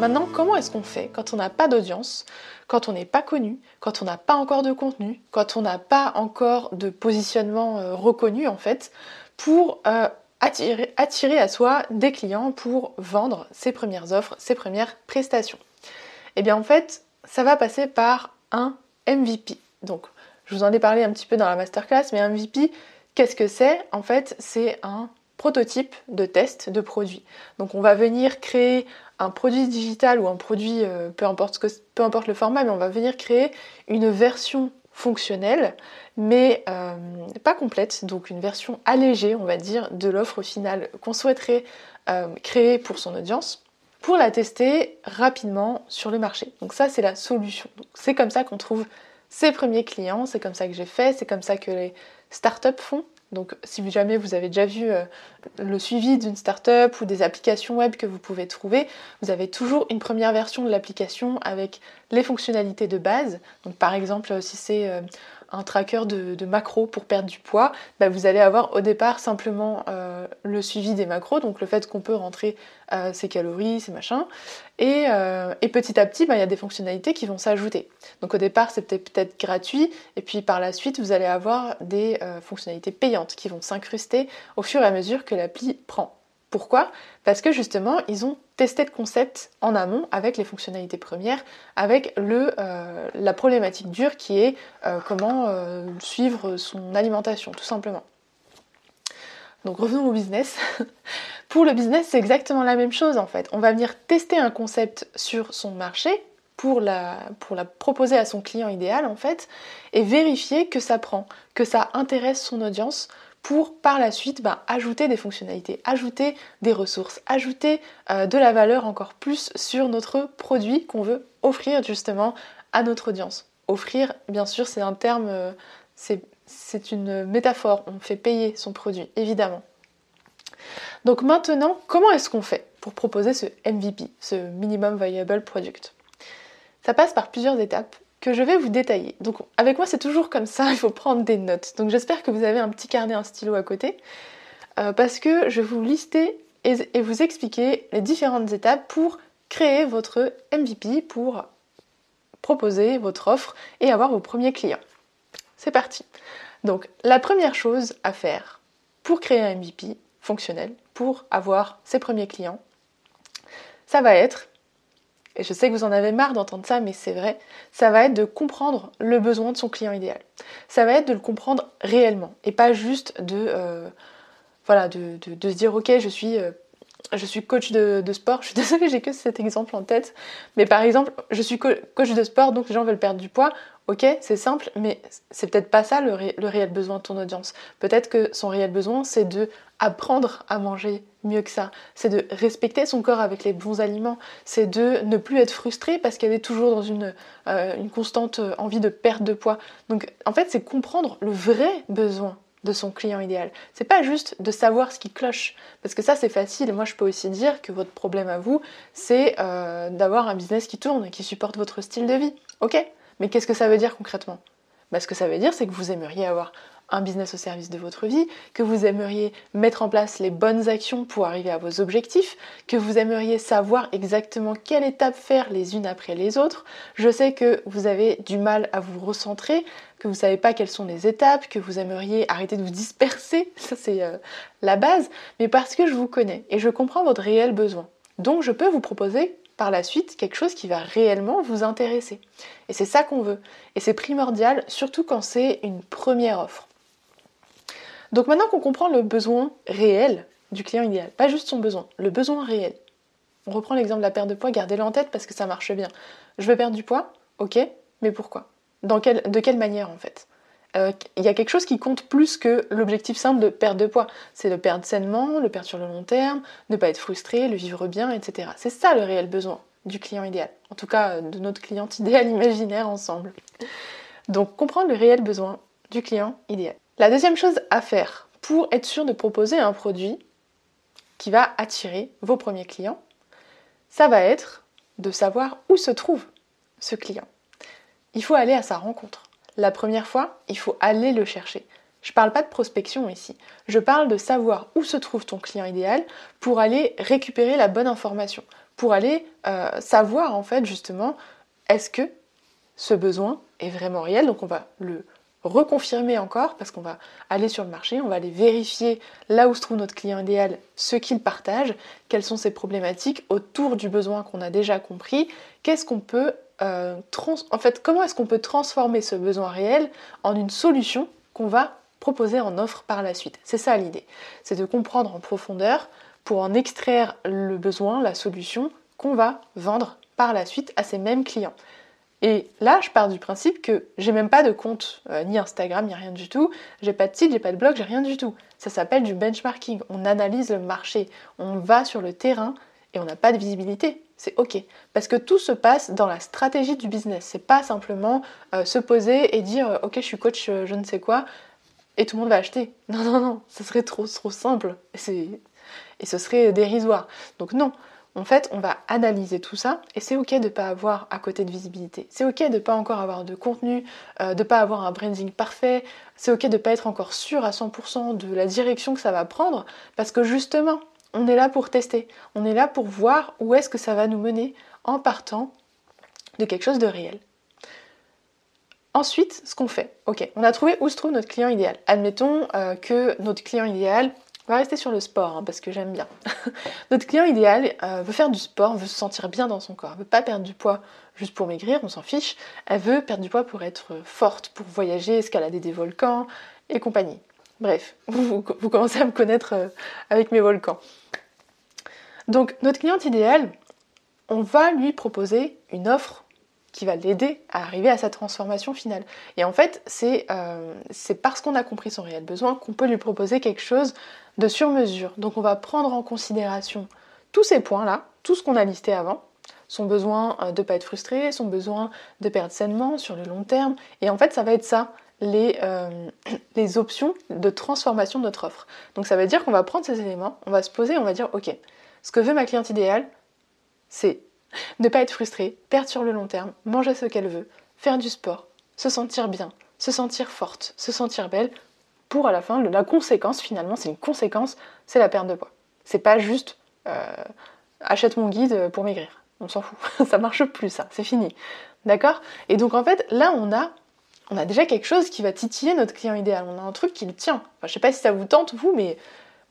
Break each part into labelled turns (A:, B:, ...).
A: Maintenant, comment est-ce qu'on fait quand on n'a pas d'audience, quand on n'est pas connu, quand on n'a pas encore de contenu, quand on n'a pas encore de positionnement euh, reconnu en fait, pour euh, attirer, attirer à soi des clients pour vendre ses premières offres, ses premières prestations? Eh bien en fait, ça va passer par un MVP. Donc, je vous en ai parlé un petit peu dans la masterclass, mais un MVP, qu'est-ce que c'est? En fait, c'est un prototype de test de produit. Donc on va venir créer un produit digital ou un produit, euh, peu, importe que, peu importe le format, mais on va venir créer une version fonctionnelle, mais euh, pas complète, donc une version allégée, on va dire, de l'offre finale qu'on souhaiterait euh, créer pour son audience, pour la tester rapidement sur le marché. Donc ça, c'est la solution. C'est comme ça qu'on trouve ses premiers clients, c'est comme ça que j'ai fait, c'est comme ça que les startups font. Donc si jamais vous avez déjà vu euh, le suivi d'une startup ou des applications web que vous pouvez trouver, vous avez toujours une première version de l'application avec les fonctionnalités de base. Donc par exemple si c'est euh, un tracker de, macros pour perdre du poids, bah, vous allez avoir au départ simplement euh, le suivi des macros, donc le fait qu'on peut rentrer euh, ses calories, ses machins, et, euh, petit à petit, bah, il y a des fonctionnalités qui vont s'ajouter. Donc au départ, c'était peut-être gratuit, et puis par la suite, vous allez avoir des fonctionnalités payantes qui vont s'incruster au fur et à mesure que l'appli prend. Pourquoi? Parce que justement, ils ont testé le concept en amont avec les fonctionnalités premières, avec euh, la problématique dure qui est euh, comment euh, suivre son alimentation, tout simplement. Donc revenons au business. pour le business, c'est exactement la même chose en fait. On va venir tester un concept sur son marché pour la proposer à son client idéal en fait, et vérifier que ça prend, que ça intéresse son audience pour par la suite ben, ajouter des fonctionnalités, ajouter des ressources, ajouter euh, de la valeur encore plus sur notre produit qu'on veut offrir justement à notre audience. Offrir, bien sûr, c'est un terme, euh, c'est une métaphore, on fait payer son produit, évidemment. Donc maintenant, comment est-ce qu'on fait pour proposer ce MVP, ce Minimum Viable Product? Ça passe par plusieurs étapes que je vais vous détailler. Donc avec moi c'est toujours comme ça, il faut prendre des notes. Donc j'espère que vous avez un petit carnet, un stylo à côté, euh, parce que je vais vous lister et, vous expliquer les différentes étapes pour créer votre MVP, pour proposer votre offre et avoir vos premiers clients. C'est parti. Donc la première chose à faire pour créer un MVP fonctionnel, pour avoir ses premiers clients, ça va être et je sais que vous en avez marre d'entendre ça, mais c'est vrai, ça va être de comprendre le besoin de son client idéal. Ça va être de le comprendre réellement et pas juste de, euh, voilà, de, se dire ok, je suis, euh, je suis coach de, sport. Je suis désolée, j'ai que cet exemple en tête, mais par exemple, je suis coach de sport, donc les gens veulent perdre du poids. Ok, c'est simple, mais c'est peut-être pas ça le, réel besoin de ton audience. Peut-être que son réel besoin, c'est de apprendre à manger mieux que ça. C'est de respecter son corps avec les bons aliments. C'est de ne plus être frustré parce qu'elle est toujours dans une, euh, constante euh, envie de perte de poids. Donc, en fait, c'est comprendre le vrai besoin de son client idéal. C'est pas juste de savoir ce qui cloche, parce que ça c'est facile. Moi je peux aussi dire que votre problème à vous, c'est euh, d'avoir un business qui tourne, qui supporte votre style de vie. Ok, mais qu'est-ce que ça veut dire concrètement? Bah, Ce que ça veut dire, c'est que vous aimeriez avoir un business au service de votre vie, que vous aimeriez mettre en place les bonnes actions pour arriver à vos objectifs, que vous aimeriez savoir exactement quelle étape faire les unes après les autres. Je sais que vous avez du mal à vous recentrer, que vous ne savez pas quelles sont les étapes, que vous aimeriez arrêter de vous disperser, ça c'est euh, la base, mais parce que je vous connais et je comprends votre réel besoin. Donc je peux vous proposer par la suite quelque chose qui va réellement vous intéresser. Et c'est ça qu'on veut. Et c'est primordial, surtout quand c'est une première offre. Donc maintenant qu'on comprend le besoin réel du client idéal, pas juste son besoin, le besoin réel. On reprend l'exemple de la perte de poids, gardez-le en tête parce que ça marche bien. Je veux perdre du poids, ok, mais pourquoi? De quelle manière en fait? Euh, il y a quelque chose qui compte plus que l'objectif simple de perdre de poids. C'est le perdre sainement, le perdre sur le long terme, ne pas être frustré, le vivre bien, etc. C'est ça le réel besoin du client idéal. En tout cas, de notre cliente idéal imaginaire ensemble. Donc, comprendre le réel besoin du client idéal. La deuxième chose à faire pour être sûr de proposer un produit qui va attirer vos premiers clients, ça va être de savoir où se trouve ce client. Il faut aller à sa rencontre. La première fois, il faut aller le chercher. Je ne parle pas de prospection ici. Je parle de savoir où se trouve ton client idéal pour aller récupérer la bonne information, pour aller euh, savoir en fait justement est-ce que ce besoin est vraiment réel. Donc on va le reconfirmer encore parce qu'on va aller sur le marché, on va aller vérifier là où se trouve notre client idéal, ce qu'il partage, quelles sont ses problématiques autour du besoin qu'on a déjà compris, qu'est-ce qu'on peut euh, en fait, comment est-ce qu'on peut transformer ce besoin réel en une solution qu'on va proposer en offre par la suite? C'est ça l'idée. C'est de comprendre en profondeur pour en extraire le besoin, la solution qu'on va vendre par la suite à ces mêmes clients. Et là, je pars du principe que j'ai même pas de compte, euh, ni Instagram, ni rien du tout. J'ai pas de site, j'ai pas de blog, j'ai rien du tout. Ça s'appelle du benchmarking. On analyse le marché, on va sur le terrain et on n'a pas de visibilité c'est ok. Parce que tout se passe dans la stratégie du business. C'est pas simplement euh, se poser et dire euh, ok je suis coach euh, je ne sais quoi et tout le monde va acheter. Non non non, ce serait trop trop simple et, ce serait dérisoire. Donc non, en fait on va analyser tout ça et c'est ok de ne pas avoir à côté de visibilité. C'est ok de ne pas encore avoir de contenu, de ne pas avoir un branding parfait. C'est ok de ne pas être encore sûr à 100% de la direction que ça va prendre parce que justement on est là pour tester, on est là pour voir où est-ce que ça va nous mener en partant de quelque chose de réel. Ensuite, ce qu'on fait, ok, on a trouvé où se trouve notre client idéal. Admettons euh, que notre client idéal va rester sur le sport, hein, parce que j'aime bien. notre client idéal euh, veut faire du sport, veut se sentir bien dans son corps, veut pas perdre du poids juste pour maigrir, on s'en fiche. Elle veut perdre du poids pour être forte, pour voyager, escalader des volcans et compagnie. Bref, vous, commencez à me connaître euh, avec mes volcans. Donc notre cliente idéale, on va lui proposer une offre qui va l'aider à arriver à sa transformation finale. Et en fait, euh, c'est parce qu'on a compris son réel besoin qu'on peut lui proposer quelque chose de sur mesure. Donc on va prendre en considération tous ces points-là, tout ce qu'on a listé avant, son besoin euh, de ne pas être frustré, son besoin de perdre sainement sur le long terme. Et en fait, ça va être ça les, euh, les options de transformation de notre offre. Donc ça veut dire qu'on va prendre ces éléments, on va se poser, on va dire ok, ce que veut ma cliente idéale, c'est ne pas être frustrée, perdre sur le long terme, manger ce qu'elle veut, faire du sport, se sentir bien, se sentir forte, se sentir belle, pour à la fin, la conséquence finalement, c'est une conséquence, c'est la perte de poids. C'est pas juste euh, achète mon guide pour maigrir. On s'en fout, ça marche plus ça, c'est fini. D'accord? Et donc en fait, là on a on a déjà quelque chose qui va titiller notre client idéal. On a un truc qui le tient. Enfin, je sais pas si ça vous tente, vous, mais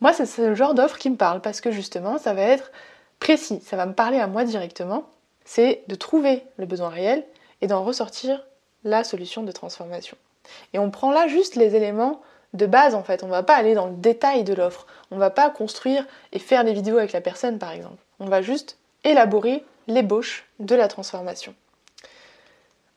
A: moi, c'est ce genre d'offre qui me parle parce que justement, ça va être précis. Ça va me parler à moi directement. C'est de trouver le besoin réel et d'en ressortir la solution de transformation. Et on prend là juste les éléments de base en fait. On va pas aller dans le détail de l'offre. On va pas construire et faire des vidéos avec la personne par exemple. On va juste élaborer l'ébauche de la transformation.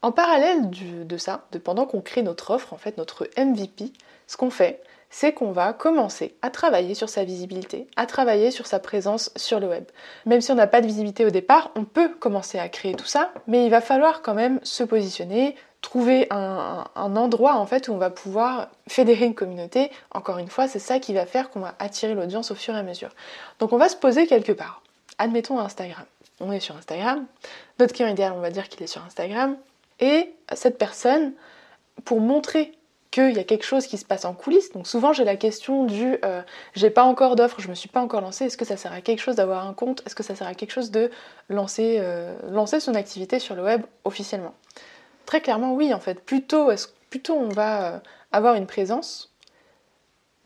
A: En parallèle de ça, de pendant qu'on crée notre offre, en fait notre MVP, ce qu'on fait, c'est qu'on va commencer à travailler sur sa visibilité, à travailler sur sa présence sur le web. Même si on n'a pas de visibilité au départ, on peut commencer à créer tout ça, mais il va falloir quand même se positionner, trouver un, endroit en fait où on va pouvoir fédérer une communauté. Encore une fois, c'est ça qui va faire qu'on va attirer l'audience au fur et à mesure. Donc on va se poser quelque part. Admettons Instagram. On est sur Instagram. Notre client idéal, on va dire qu'il est sur Instagram. Et cette personne, pour montrer qu'il y a quelque chose qui se passe en coulisses, donc souvent j'ai la question du euh, j'ai pas encore d'offre, je me suis pas encore lancée, est-ce que ça sert à quelque chose d'avoir un compte? Est-ce que ça sert à quelque chose de lancer, euh, son activité sur le web officiellement? Très clairement oui en fait, plutôt, est on va euh, avoir une présence,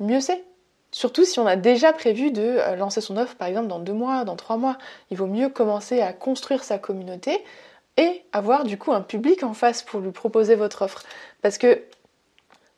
A: mieux c'est. Surtout si on a déjà prévu de lancer son offre par exemple dans deux mois, dans trois mois. Il vaut mieux commencer à construire sa communauté et avoir du coup un public en face pour lui proposer votre offre. Parce que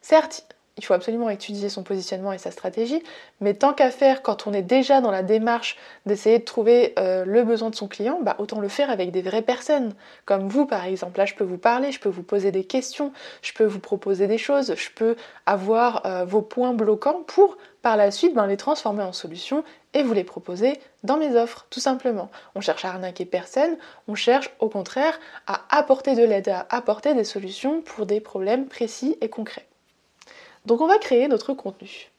A: certes, il faut absolument étudier son positionnement et sa stratégie, mais tant qu'à faire, quand on est déjà dans la démarche d'essayer de trouver euh, le besoin de son client, bah, autant le faire avec des vraies personnes, comme vous par exemple. Là, je peux vous parler, je peux vous poser des questions, je peux vous proposer des choses, je peux avoir euh, vos points bloquants pour par la suite ben, les transformer en solutions et vous les proposer dans mes offres, tout simplement. On cherche à arnaquer personne, on cherche au contraire à apporter de l'aide, à apporter des solutions pour des problèmes précis et concrets. Donc on va créer notre contenu.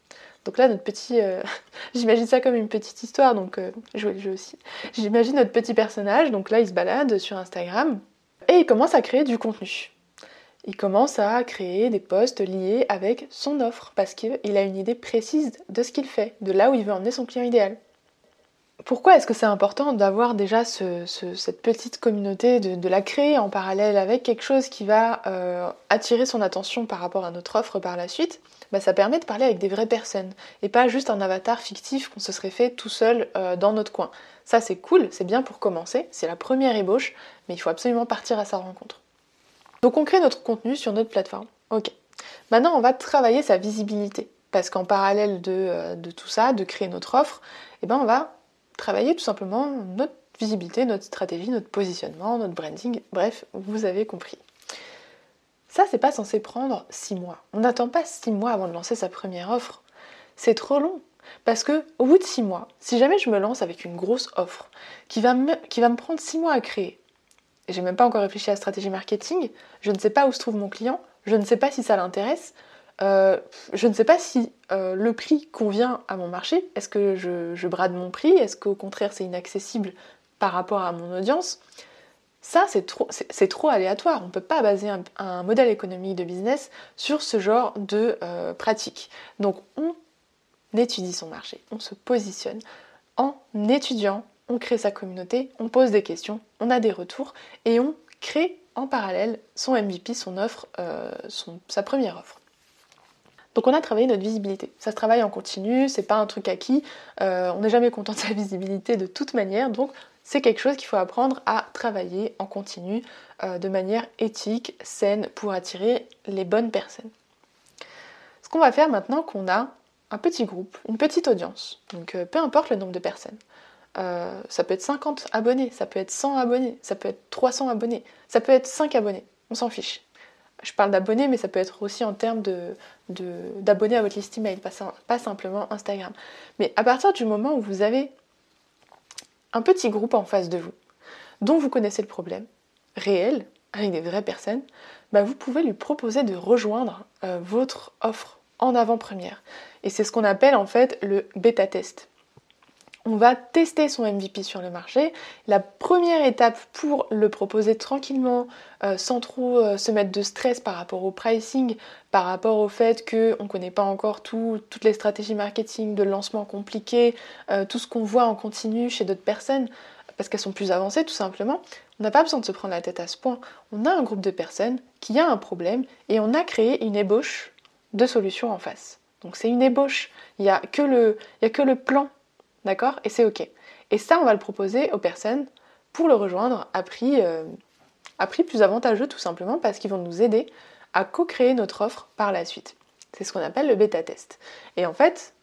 A: Donc là, notre petit... Euh, j'imagine ça comme une petite histoire, donc euh, jouer le jeu aussi. J'imagine notre petit personnage, donc là il se balade sur Instagram, et il commence à créer du contenu. Il commence à créer des posts liés avec son offre, parce qu'il a une idée précise de ce qu'il fait, de là où il veut emmener son client idéal. Pourquoi est-ce que c'est important d'avoir déjà cette petite communauté, de, la créer en parallèle avec quelque chose qui va euh, attirer son attention par rapport à notre offre par la suite? Bah, Ça permet de parler avec des vraies personnes et pas juste un avatar fictif qu'on se serait fait tout seul euh, dans notre coin. Ça c'est cool, c'est bien pour commencer, c'est la première ébauche, mais il faut absolument partir à sa rencontre. Donc on crée notre contenu sur notre plateforme. Ok. Maintenant on va travailler sa visibilité parce qu'en parallèle de, euh, tout ça, de créer notre offre, eh ben, on va travailler tout simplement notre visibilité, notre stratégie, notre positionnement, notre branding, bref, vous avez compris. Ça, c'est pas censé prendre six mois. On n'attend pas six mois avant de lancer sa première offre. C'est trop long. Parce que au bout de six mois, si jamais je me lance avec une grosse offre qui va qui va me prendre six mois à créer, j'ai même pas encore réfléchi à la stratégie marketing, je ne sais pas où se trouve mon client, je ne sais pas si ça l'intéresse, euh, je ne sais pas si euh, le prix convient à mon marché. Est-ce que je, brade mon prix Est-ce qu'au contraire c'est inaccessible par rapport à mon audience? Ça, c'est trop, trop, aléatoire. On ne peut pas baser un, modèle économique de business sur ce genre de euh, pratique. Donc on étudie son marché, on se positionne. En étudiant, on crée sa communauté, on pose des questions, on a des retours et on crée en parallèle son MVP, son offre, sa première offre. Donc on a travaillé notre visibilité. Ça se travaille en continu, c'est pas un truc acquis. Euh, on n'est jamais content de sa visibilité de toute manière, donc c'est quelque chose qu'il faut apprendre à travailler en continu euh, de manière éthique, saine, pour attirer les bonnes personnes. Ce qu'on va faire maintenant qu'on a un petit groupe, une petite audience, donc euh, peu importe le nombre de personnes. Ça peut être 50 abonnés, ça peut être 100 abonnés, ça peut être 300 abonnés, ça peut être 5 abonnés, on s'en fiche je parle d'abonnés, mais ça peut être aussi en termes d'abonnés à votre liste email, pas, pas simplement Instagram. Mais à partir du moment où vous avez un petit groupe en face de vous, dont vous connaissez le problème, réel, avec des vraies personnes, bah vous pouvez lui proposer de rejoindre euh, votre offre en avant-première. Et c'est ce qu'on appelle en fait le bêta test on va tester son MVP sur le marché. La première étape pour le proposer tranquillement, euh, sans trop euh, se mettre de stress par rapport au pricing, par rapport au fait qu'on ne connaît pas encore toutes les stratégies marketing de lancement compliquées, euh, tout ce qu'on voit en continu chez d'autres personnes, parce qu'elles sont plus avancées tout simplement. On n'a pas besoin de se prendre la tête à ce point. On a un groupe de personnes qui a un problème et on a créé une ébauche de solutions en face. Donc c'est une ébauche. Il n'y a que le plan D'accord? Et c'est OK. Et ça, on va le proposer aux personnes pour le rejoindre à prix, euh, à prix plus avantageux tout simplement parce qu'ils vont nous aider à co-créer notre offre par la suite. C'est ce qu'on appelle le bêta test. Et en fait,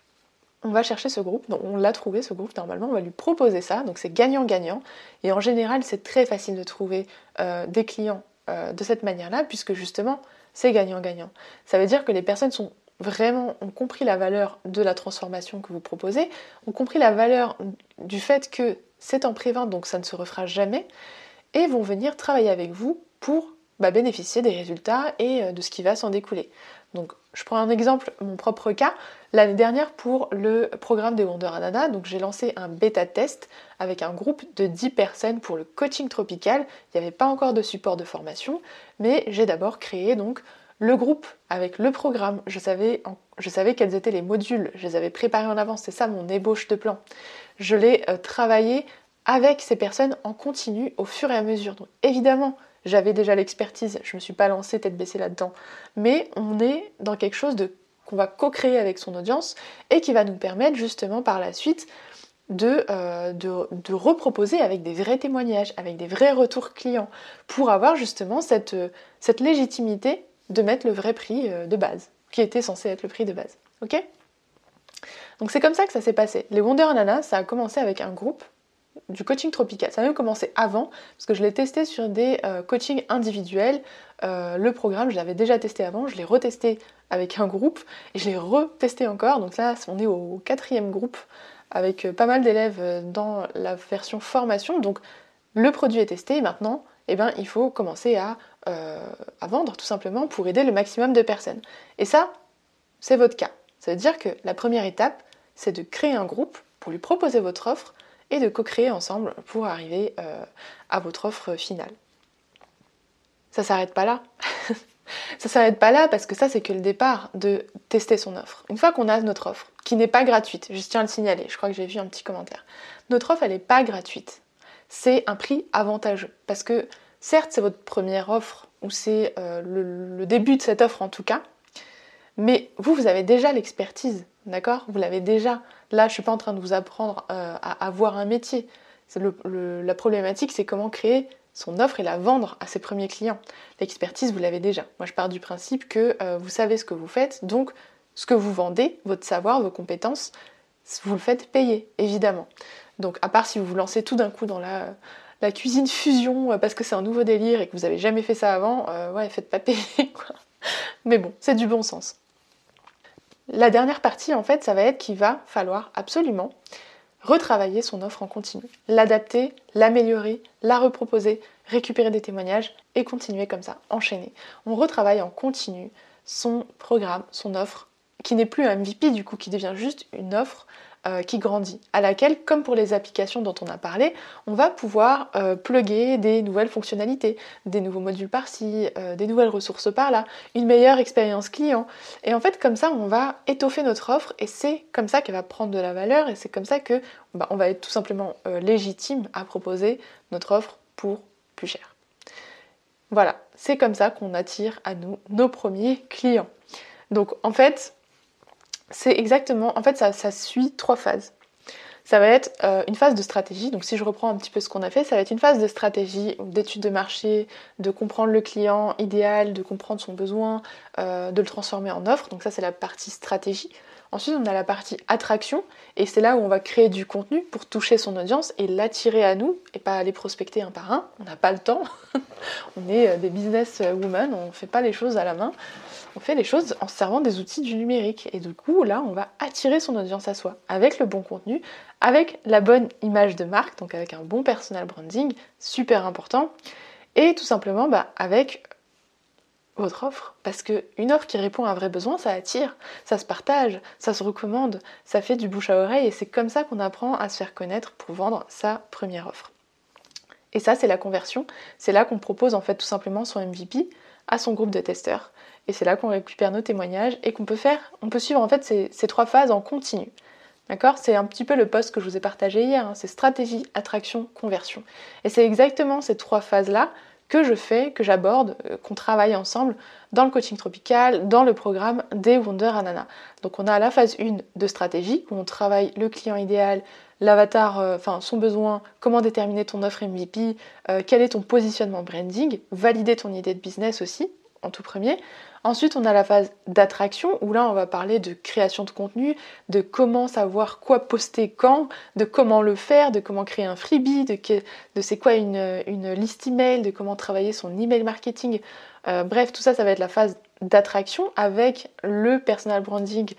A: on va chercher ce groupe, donc on l'a trouvé ce groupe normalement, on va lui proposer ça, donc c'est gagnant-gagnant. Et en général, c'est très facile de trouver euh, des clients euh, de cette manière-là, puisque justement, c'est gagnant-gagnant. Ça veut dire que les personnes sont vraiment ont compris la valeur de la transformation que vous proposez, ont compris la valeur du fait que c'est en pré-vente, donc ça ne se refera jamais, et vont venir travailler avec vous pour bah, bénéficier des résultats et euh, de ce qui va s'en découler. Donc je prends un exemple, mon propre cas. L'année dernière pour le programme des Wonder Anana, donc j'ai lancé un bêta test avec un groupe de 10 personnes pour le coaching tropical. Il n'y avait pas encore de support de formation, mais j'ai d'abord créé donc le groupe avec le programme, je savais, je savais quels étaient les modules, je les avais préparés en avance, c'est ça mon ébauche de plan. Je l'ai euh, travaillé avec ces personnes en continu au fur et à mesure. Donc évidemment, j'avais déjà l'expertise, je ne me suis pas lancée tête baissée là-dedans, mais on est dans quelque chose qu'on va co-créer avec son audience et qui va nous permettre justement par la suite de, euh, de, reproposer avec des vrais témoignages, avec des vrais retours clients, pour avoir justement cette, cette légitimité de mettre le vrai prix euh, de base, qui était censé être le prix de base. Ok? Donc c'est comme ça que ça s'est passé. Les Wonder Ananas, ça a commencé avec un groupe du coaching tropical. Ça a même commencé avant, parce que je l'ai testé sur des euh, coachings individuels. le programme, je l'avais déjà testé avant, je l'ai retesté avec un groupe, et je l'ai retesté encore. Donc là, on est au quatrième groupe avec euh, pas mal d'élèves euh, dans la version formation. Donc le produit est testé, maintenant eh ben, il faut commencer à, euh, à, vendre tout simplement pour aider le maximum de personnes. Et ça, c'est votre cas. Ça veut dire que la première étape, c'est de créer un groupe pour lui proposer votre offre et de co-créer ensemble pour arriver à votre offre finale. Ça s'arrête pas là. Ça s'arrête pas là parce que ça c'est que le départ de tester son offre. Une fois qu'on a notre offre, qui n'est pas gratuite, je tiens à le signaler, je crois que j'ai vu un petit commentaire. Notre offre elle n'est pas gratuite. C'est un prix avantageux. Parce que certes c'est votre première offre, ou c'est euh, le, début de cette offre en tout cas, mais vous, vous avez déjà l'expertise, d'accord? Vous l'avez déjà. Là, je suis pas en train de vous apprendre euh, à avoir un métier. la problématique, c'est comment créer son offre et la vendre à ses premiers clients. L'expertise, vous l'avez déjà. Moi, je pars du principe que euh, vous savez ce que vous faites, donc ce que vous vendez, votre savoir, vos compétences, vous le faites payer, évidemment. Donc, à part si vous vous lancez tout d'un coup dans la, cuisine fusion euh, parce que c'est un nouveau délire et que vous n'avez jamais fait ça avant, euh, ouais, faites pas payer, Mais bon, c'est du bon sens. La dernière partie, en fait, ça va être qu'il va falloir absolument retravailler son offre en continu, l'adapter, l'améliorer, la reproposer, récupérer des témoignages et continuer comme ça, enchaîner. On retravaille en continu son programme, son offre, qui n'est plus un MVP du coup, qui devient juste une offre euh, qui grandit, à laquelle, comme pour les applications dont on a parlé, on va pouvoir euh, plugger des nouvelles fonctionnalités, des nouveaux modules par-ci, euh, des nouvelles ressources par-là, une meilleure expérience client. Et en fait, comme ça, on va étoffer notre offre et c'est comme ça qu'elle va prendre de la valeur et c'est comme ça que bah, on va être tout simplement légitime à proposer notre offre pour plus cher. Voilà, c'est comme ça qu'on attire à nous nos premiers clients. Donc en fait, c'est exactement, en fait, ça, suit trois phases. Ça va être euh, une phase de stratégie. Donc, si je reprends un petit peu ce qu'on a fait, ça va être une phase de stratégie, d'étude de marché, de comprendre le client idéal, de comprendre son besoin, euh, de le transformer en offre. Donc, ça, c'est la partie stratégie. Ensuite, on a la partie attraction, et c'est là où on va créer du contenu pour toucher son audience et l'attirer à nous, et pas aller prospecter un par un. On n'a pas le temps. on est euh, des business women, on ne fait pas les choses à la main on fait les choses en servant des outils du numérique. Et du coup, là, on va attirer son audience à soi avec le bon contenu, avec la bonne image de marque, donc avec un bon personal branding, super important, et tout simplement bah, avec votre offre. Parce qu'une offre qui répond à un vrai besoin, ça attire, ça se partage, ça se recommande, ça fait du bouche à oreille, et c'est comme ça qu'on apprend à se faire connaître pour vendre sa première offre. Et ça, c'est la conversion. C'est là qu'on propose en fait tout simplement son MVP à son groupe de testeurs. Et c'est là qu'on récupère nos témoignages et qu'on peut faire, on peut suivre en fait ces, trois phases en continu. D'accord? C'est un petit peu le poste que je vous ai partagé hier, hein. c'est stratégie, attraction, conversion. Et c'est exactement ces trois phases-là que je fais, que j'aborde, euh, qu'on travaille ensemble dans le coaching tropical, dans le programme des Wonder Anana. Donc on a la phase 1 de stratégie, où on travaille le client idéal, l'avatar, euh, enfin son besoin, comment déterminer ton offre MVP, euh, quel est ton positionnement branding, valider ton idée de business aussi, en tout premier. Ensuite, on a la phase d'attraction où là, on va parler de création de contenu, de comment savoir quoi poster quand, de comment le faire, de comment créer un freebie, de, c'est quoi une, une, liste email, de comment travailler son email marketing. Euh, bref, tout ça, ça va être la phase d'attraction avec le personal branding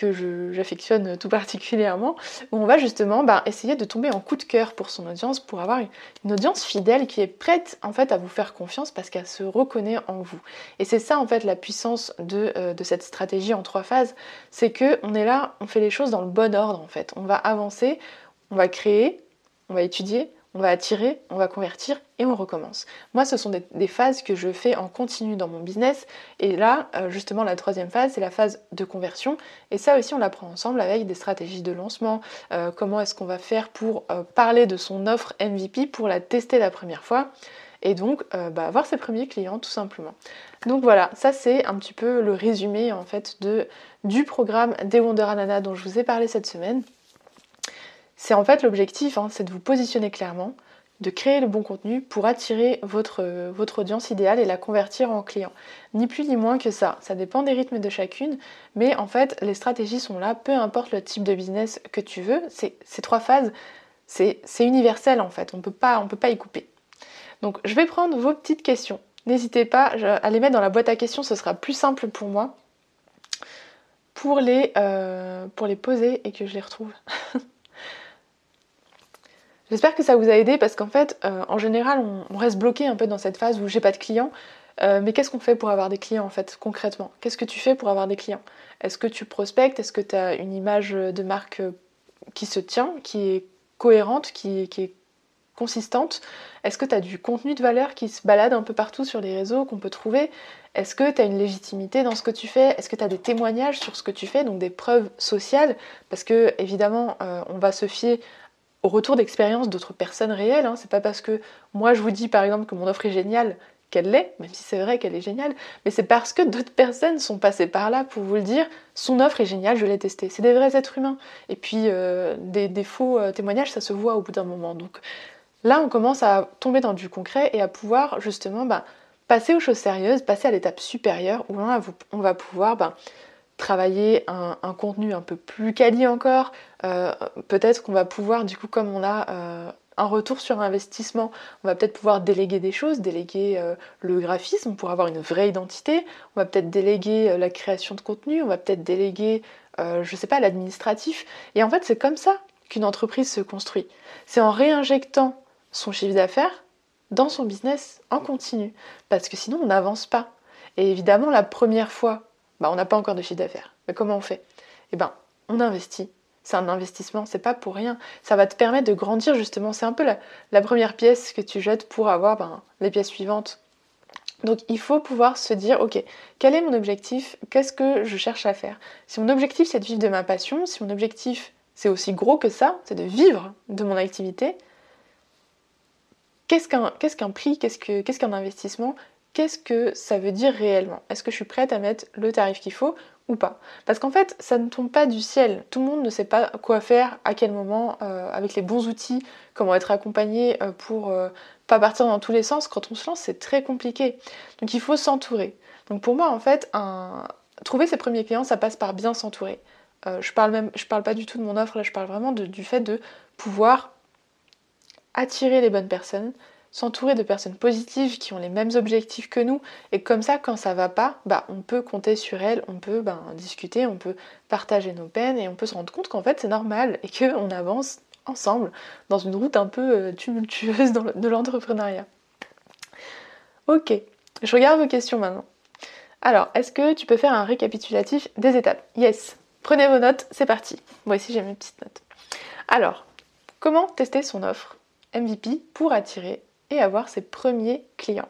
A: que j'affectionne tout particulièrement, où on va justement bah, essayer de tomber en coup de cœur pour son audience, pour avoir une, audience fidèle qui est prête en fait à vous faire confiance parce qu'elle se reconnaît en vous. Et c'est ça en fait la puissance de, euh, de cette stratégie en trois phases, c'est que on est là, on fait les choses dans le bon ordre en fait. On va avancer, on va créer, on va étudier, on va attirer, on va convertir et on recommence. Moi, ce sont des, phases que je fais en continu dans mon business. Et là, euh, justement, la troisième phase, c'est la phase de conversion. Et ça aussi, on l'apprend ensemble avec des stratégies de lancement. Euh, comment est-ce qu'on va faire pour euh, parler de son offre MVP, pour la tester la première fois et donc bah, avoir ses premiers clients tout simplement. Donc voilà, ça c'est un petit peu le résumé en fait de, du programme des Wonder Anana dont je vous ai parlé cette semaine. C'est en fait l'objectif, hein, c'est de vous positionner clairement, de créer le bon contenu pour attirer votre, votre audience idéale et la convertir en client. Ni plus ni moins que ça. Ça dépend des rythmes de chacune, mais en fait, les stratégies sont là, peu importe le type de business que tu veux. Ces trois phases, c'est universel en fait, on ne peut pas y couper. Donc, je vais prendre vos petites questions. N'hésitez pas à les mettre dans la boîte à questions, ce sera plus simple pour moi pour euh, pour les poser et que je les retrouve. J'espère que ça vous a aidé parce qu'en fait, euh, en général, on, reste bloqué un peu dans cette phase où j'ai pas de clients. Euh, mais qu'est-ce qu'on fait pour avoir des clients en fait, concrètement? Qu'est-ce que tu fais pour avoir des clients? Est-ce que tu prospectes? Est-ce que tu as une image de marque euh, qui se tient, qui est cohérente, qui, qui est consistante? Est-ce que tu as du contenu de valeur qui se balade un peu partout sur les réseaux qu'on peut trouver? Est-ce que tu as une légitimité dans ce que tu fais? Est-ce que tu as des témoignages sur ce que tu fais, donc des preuves sociales? Parce que évidemment, on va se fier au retour d'expérience d'autres personnes réelles. Hein. C'est pas parce que moi je vous dis par exemple que mon offre est géniale qu'elle l'est, même si c'est vrai qu'elle est géniale, mais c'est parce que d'autres personnes sont passées par là pour vous le dire, son offre est géniale, je l'ai testée. C'est des vrais êtres humains. Et puis euh, des, faux euh, témoignages, ça se voit au bout d'un moment. Donc là, on commence à tomber dans du concret et à pouvoir justement bah, passer aux choses sérieuses, passer à l'étape supérieure où là, on va pouvoir bah, travailler un, contenu un peu plus quali encore. Euh, peut-être qu'on va pouvoir, du coup, comme on a euh, un retour sur investissement, on va peut-être pouvoir déléguer des choses, déléguer euh, le graphisme pour avoir une vraie identité. On va peut-être déléguer la création de contenu, on va peut-être déléguer, je sais pas, l'administratif. Et en fait, c'est comme ça qu'une entreprise se construit. C'est en réinjectant son chiffre d'affaires dans son business en continu. Parce que sinon, on n'avance pas. Et évidemment, la première fois bah, on n'a pas encore de chiffre d'affaires. Mais comment on fait? Eh ben, on investit. C'est un investissement, c'est pas pour rien. Ça va te permettre de grandir justement. C'est un peu la, première pièce que tu jettes pour avoir ben, les pièces suivantes. Donc il faut pouvoir se dire, ok, quel est mon objectif? Qu'est-ce que je cherche à faire? Si mon objectif c'est de vivre de ma passion, si mon objectif c'est aussi gros que ça, c'est de vivre de mon activité, qu'est-ce qu'un prix? Qu'est-ce qu'un investissement? Qu'est-ce que ça veut dire réellement? Est-ce que je suis prête à mettre le tarif qu'il faut ou pas? Parce qu'en fait, ça ne tombe pas du ciel. Tout le monde ne sait pas quoi faire, à quel moment, euh, avec les bons outils, comment être accompagné euh, pour euh, pas partir dans tous les sens. Quand on se lance, c'est très compliqué. Donc il faut s'entourer. Donc pour moi, en fait, trouver ses premiers clients, ça passe par bien s'entourer. je parle même, je parle pas du tout de mon offre, là, je parle vraiment du fait de pouvoir attirer les bonnes personnes, s'entourer de personnes positives qui ont les mêmes objectifs que nous. Et comme ça quand ça va pas bah on peut compter sur elles on peut ben, discuter on peut partager nos peines et on peut se rendre compte qu'en fait c'est normal et qu'on avance ensemble dans une route un peu euh, tumultueuse de l'entrepreneuriat. Ok je regarde vos questions maintenant. Alors est-ce que tu peux faire un récapitulatif des étapes? Yes. Prenez vos notes c'est parti. Moi aussi j'ai mes petites notes. Alors comment tester son offre MVP pour attirer et avoir ses premiers clients.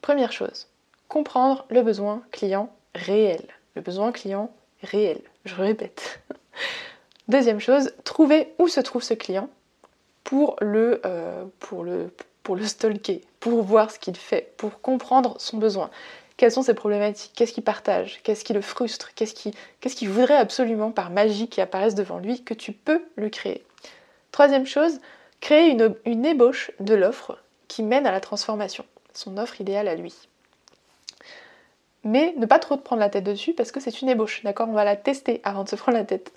A: Première chose, comprendre le besoin client réel. Le besoin client réel, je répète. Deuxième chose, trouver où se trouve ce client pour le, euh, pour le, pour le stalker, pour voir ce qu'il fait, pour comprendre son besoin. Quelles sont ses problématiques? Qu'est-ce qu'il partage? Qu'est-ce qui le frustre? Qu'est-ce qu'il qu voudrait absolument par magie qui apparaisse devant lui que tu peux lui créer? Troisième chose, Créer une, ébauche de l'offre qui mène à la transformation, son offre idéale à lui. Mais ne pas trop te prendre la tête dessus parce que c'est une ébauche, d'accord? On va la tester avant de se prendre la tête.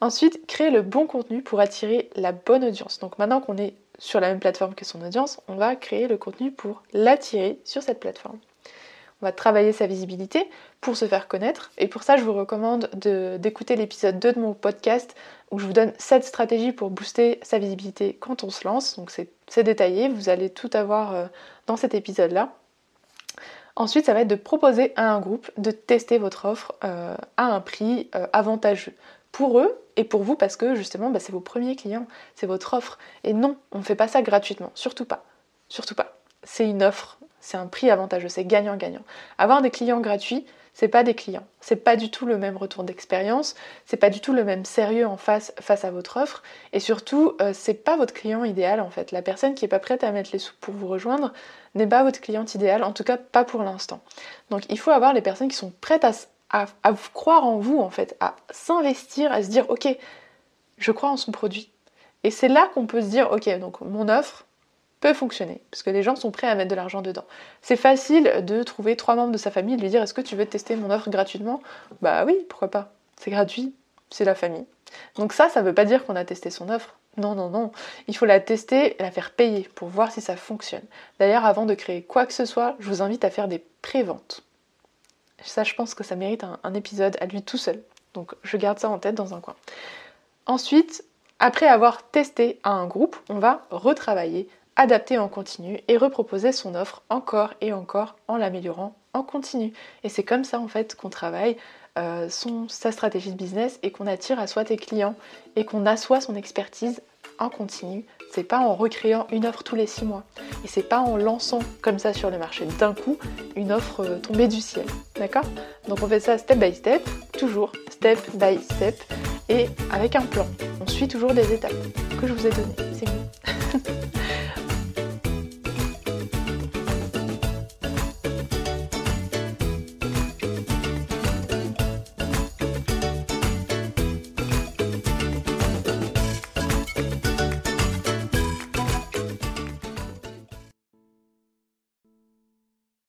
A: Ensuite, créer le bon contenu pour attirer la bonne audience. Donc maintenant qu'on est sur la même plateforme que son audience, on va créer le contenu pour l'attirer sur cette plateforme. On va travailler sa visibilité pour se faire connaître. Et pour ça, je vous recommande d'écouter l'épisode 2 de mon podcast où je vous donne 7 stratégies pour booster sa visibilité quand on se lance. Donc c'est détaillé, vous allez tout avoir euh, dans cet épisode-là. Ensuite, ça va être de proposer à un groupe de tester votre offre euh, à un prix euh, avantageux pour eux et pour vous parce que justement bah, c'est vos premiers clients, c'est votre offre. Et non, on ne fait pas ça gratuitement, surtout pas. Surtout pas. C'est une offre, C'est un prix avantageux, c'est gagnant-gagnant. Avoir des clients gratuits, c'est pas des clients. C'est pas du tout le même retour d'expérience, c'est pas du tout le même sérieux en face face à votre offre et surtout euh, c'est pas votre client idéal en fait. La personne qui est pas prête à mettre les sous pour vous rejoindre n'est pas votre cliente idéal, en tout cas pas pour l'instant. Donc il faut avoir les personnes qui sont prêtes à croire en vous en fait, à s'investir, à se dire ok, je crois en son produit. Et c'est là qu'on peut se dire ok, donc mon offre, peut fonctionner, parce que les gens sont prêts à mettre de l'argent dedans. C'est facile de trouver trois membres de sa famille et de lui dire est-ce que tu veux tester mon offre gratuitement? Bah oui, pourquoi pas. C'est gratuit, c'est la famille. Donc ça, ça veut pas dire qu'on a testé son offre. Non, non, non. Il faut la tester et la faire payer pour voir si ça fonctionne. D'ailleurs, avant de créer quoi que ce soit, je vous invite à faire des pré-ventes. Ça, je pense que ça mérite un épisode à lui tout seul. Donc je garde ça en tête dans un coin. Ensuite, après avoir testé à un groupe, on va retravailler adapter en continu et reproposer son offre encore et encore en l'améliorant en continu. Et c'est comme ça en fait qu'on travaille euh, sa stratégie de business et qu'on attire à soi tes clients et qu'on assoit son expertise en continu. C'est pas en recréant une offre tous les six mois et c'est pas en lançant comme ça sur le marché d'un coup une offre euh, tombée du ciel. D'accord? Donc on fait ça step by step, toujours step by step et avec un plan. On suit toujours des étapes que je vous ai données.